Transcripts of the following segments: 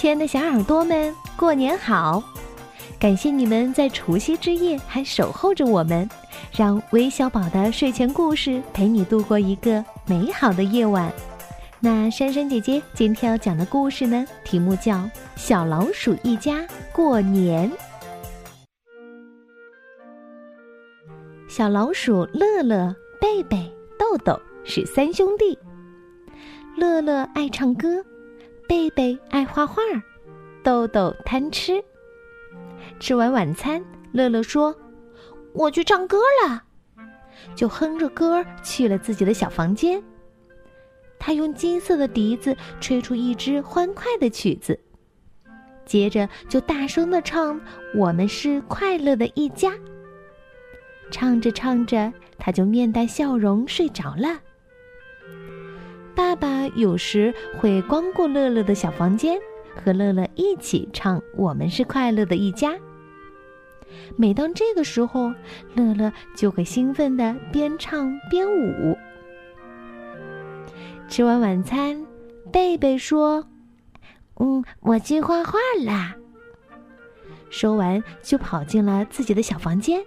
亲爱的小耳朵们，过年好！感谢你们在除夕之夜还守候着我们，让微小宝的睡前故事陪你度过一个美好的夜晚。那珊珊姐姐今天要讲的故事呢，题目叫《小老鼠一家过年》。小老鼠乐乐、贝贝、豆豆是三兄弟。乐乐爱唱歌，贝贝爱画画，豆豆贪吃。吃完晚餐，乐乐说：“我去唱歌了。”就哼着歌去了自己的小房间。他用金色的笛子吹出一支欢快的曲子，接着就大声的唱：“我们是快乐的一家。”唱着唱着，他就面带笑容睡着了。有时会光顾乐乐的小房间，和乐乐一起唱《我们是快乐的一家》。每当这个时候，乐乐就会兴奋的边唱边舞。吃完晚餐，贝贝说：“嗯，我去画画啦。”说完就跑进了自己的小房间。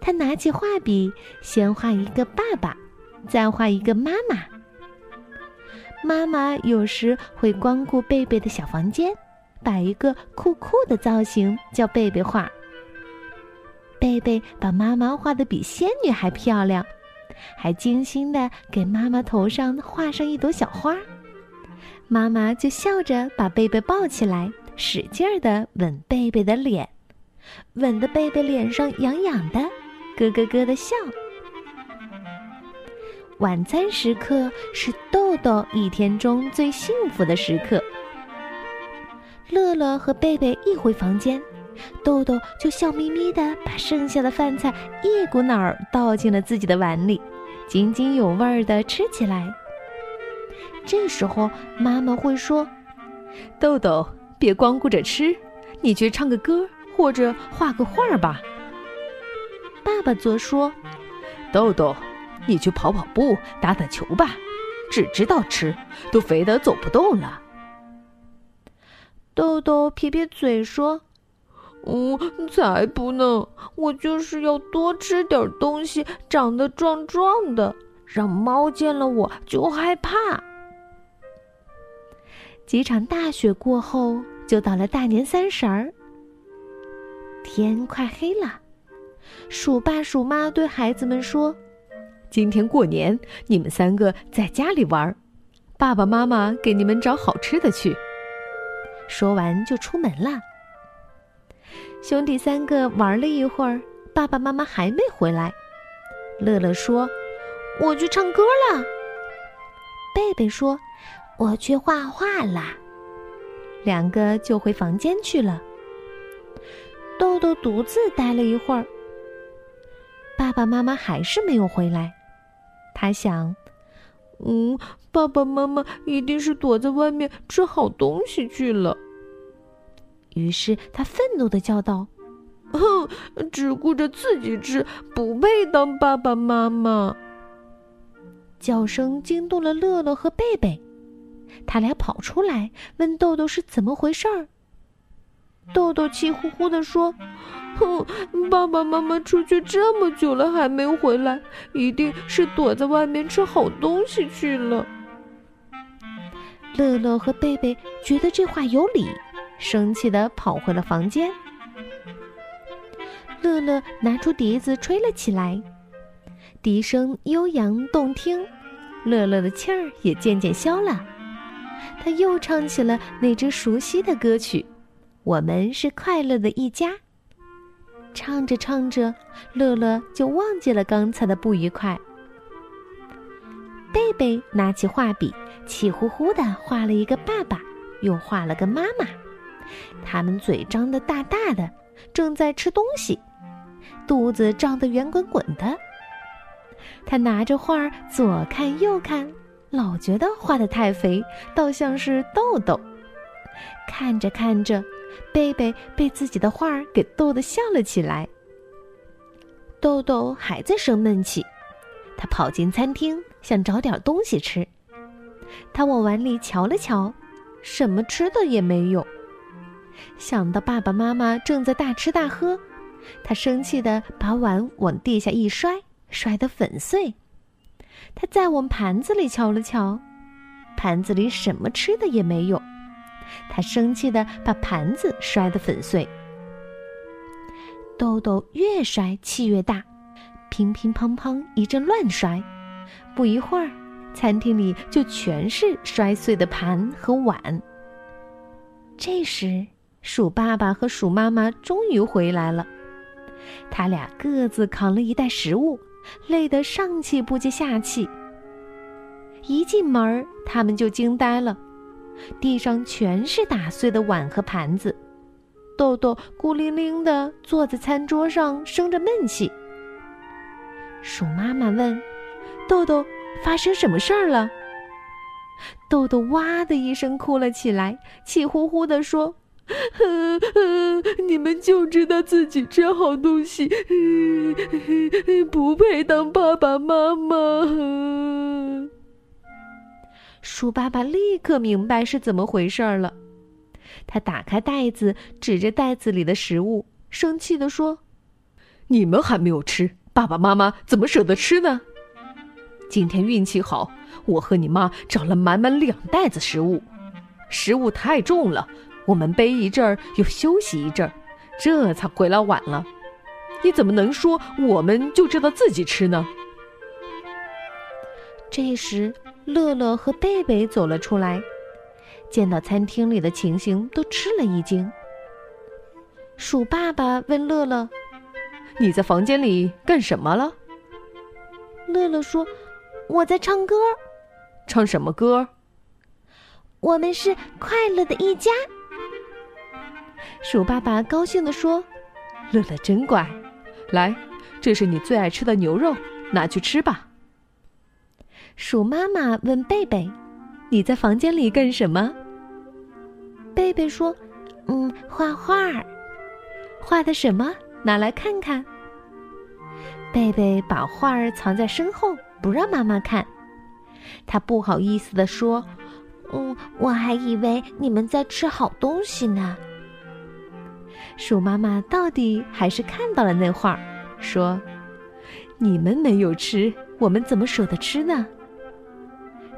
他拿起画笔，先画一个爸爸，再画一个妈妈。妈妈有时会光顾贝贝的小房间，摆一个酷酷的造型，叫贝贝画。贝贝把妈妈画的比仙女还漂亮，还精心的给妈妈头上画上一朵小花。妈妈就笑着把贝贝抱起来，使劲儿的吻贝贝的脸，吻的贝贝脸上痒痒的，咯咯咯的笑。晚餐时刻是豆豆一天中最幸福的时刻。乐乐和贝贝一回房间。豆豆就笑眯眯的把剩下的饭菜一股脑儿倒进了自己的碗里，津津有味儿的吃起来。这时候，妈妈会说：“豆豆，别光顾着吃，你去唱个歌或者画个画吧。”爸爸则说：“豆豆，你去跑跑步、打打球吧，只知道吃，都肥得走不动了。”豆豆撇撇嘴说。嗯，才不呢！我就是要多吃点东西，长得壮壮的，让猫见了我就害怕。几场大雪过后，就到了大年三十儿。天快黑了，鼠爸鼠妈对孩子们说：“今天过年，你们三个在家里玩，爸爸妈妈给你们找好吃的去。”说完就出门了。兄弟三个玩了一会儿，爸爸妈妈还没回来。乐乐说：“我去唱歌了。”贝贝说：“我去画画啦。”两个就回房间去了。豆豆独自待了一会儿，爸爸妈妈还是没有回来。他想：“嗯，爸爸妈妈一定是躲在外面吃好东西去了。”于是他愤怒的叫道：“哼，只顾着自己吃，不配当爸爸妈妈！”叫声惊动了乐乐和贝贝，他俩跑出来问豆豆是怎么回事儿。豆豆气呼呼的说：“哼，爸爸妈妈出去这么久了还没回来，一定是躲在外面吃好东西去了。”乐乐和贝贝觉得这话有理。生气的跑回了房间。乐乐拿出笛子吹了起来，笛声悠扬动听，乐乐的气儿也渐渐消了。他又唱起了那支熟悉的歌曲：“我们是快乐的一家。”唱着唱着，乐乐就忘记了刚才的不愉快。贝贝拿起画笔，气呼呼的画了一个爸爸，又画了个妈妈。他们嘴张得大大的，正在吃东西，肚子胀得圆滚滚的。他拿着画左看右看，老觉得画的太肥，倒像是豆豆。看着看着，贝贝被自己的画给逗得笑了起来。豆豆还在生闷气，他跑进餐厅，想找点东西吃。他往碗里瞧了瞧。什么吃的也没有。想到爸爸妈妈正在大吃大喝，他生气的把碗往地下一摔，摔得粉碎。他再往盘子里瞧了瞧，盘子里什么吃的也没有。他生气的把盘子摔得粉碎。豆豆越摔气越大，乒乒乓乓一阵乱摔，不一会儿，餐厅里就全是摔碎的盘和碗。这时，鼠爸爸和鼠妈妈终于回来了，他俩各自扛了一袋食物，累得上气不接下气。一进门，他们就惊呆了，地上全是打碎的碗和盘子。豆豆孤零零的坐在餐桌上，生着闷气。鼠妈妈问：“豆豆，发生什么事儿了？”豆豆哇的一声哭了起来，气呼呼的说：“你们就知道自己吃好东西，不配当爸爸妈妈。”鼠爸爸立刻明白是怎么回事了。他打开袋子，指着袋子里的食物，生气地说：“你们还没有吃，爸爸妈妈怎么舍得吃呢？今天运气好，我和你妈找了满满两袋子食物。食物太重了，我们背一阵儿又休息一阵儿，这才回来晚了。你怎么能说我们就知道自己吃呢？”这时，乐乐和贝贝走了出来。见到餐厅里的情形，都吃了一惊。鼠爸爸问乐乐：“你在房间里干什么了？”乐乐说：“我在唱歌。”“唱什么歌？”“我们是快乐的一家。”鼠爸爸高兴地说：“乐乐真乖，来，这是你最爱吃的牛肉，拿去吃吧。”鼠妈妈问贝贝：“你在房间里干什么？”贝贝说：“嗯，画画，画的什么？拿来看看。”贝贝把画儿藏在身后，不让妈妈看。他不好意思地说：“嗯，我还以为你们在吃好东西呢。”鼠妈妈到底还是看到了那画儿，说：“你们没有吃，我们怎么舍得吃呢？”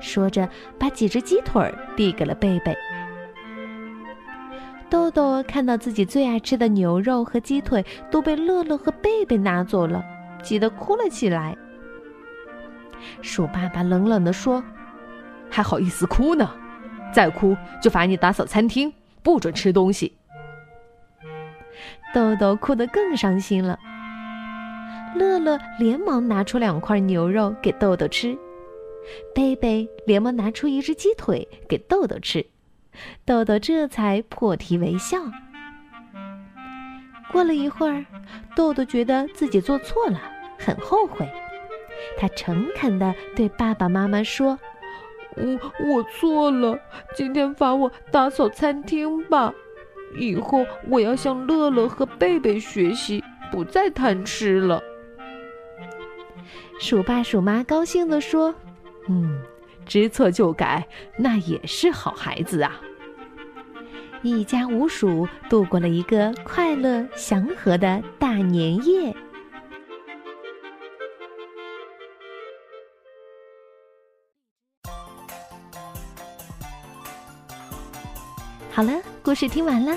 说着，把几只鸡腿递给了贝贝。豆豆看到自己最爱吃的牛肉和鸡腿都被乐乐和贝贝拿走了，急得哭了起来。鼠爸爸冷冷地说：“还好意思哭呢？再哭就罚你打扫餐厅，不准吃东西。”豆豆哭得更伤心了。乐乐连忙拿出两块牛肉给豆豆吃，贝贝连忙拿出一只鸡腿给豆豆吃。豆豆这才破涕为笑。过了一会儿，豆豆觉得自己做错了，很后悔。他诚恳地对爸爸妈妈说：“我我错了，今天罚我打扫餐厅吧。以后我要向乐乐和贝贝学习，不再贪吃了。”鼠爸鼠妈高兴地说：“嗯。”知错就改，那也是好孩子啊！一家五鼠度过了一个快乐祥和的大年夜。好了，故事听完了。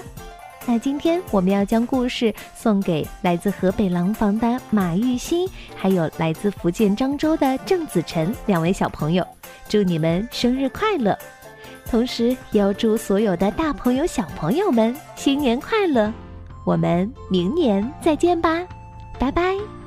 那今天我们要将故事送给来自河北廊坊的马玉新，还有来自福建漳州的郑子晨两位小朋友。祝你们生日快乐！同时也要祝所有的大朋友、小朋友们新年快乐！我们明年再见吧，拜拜。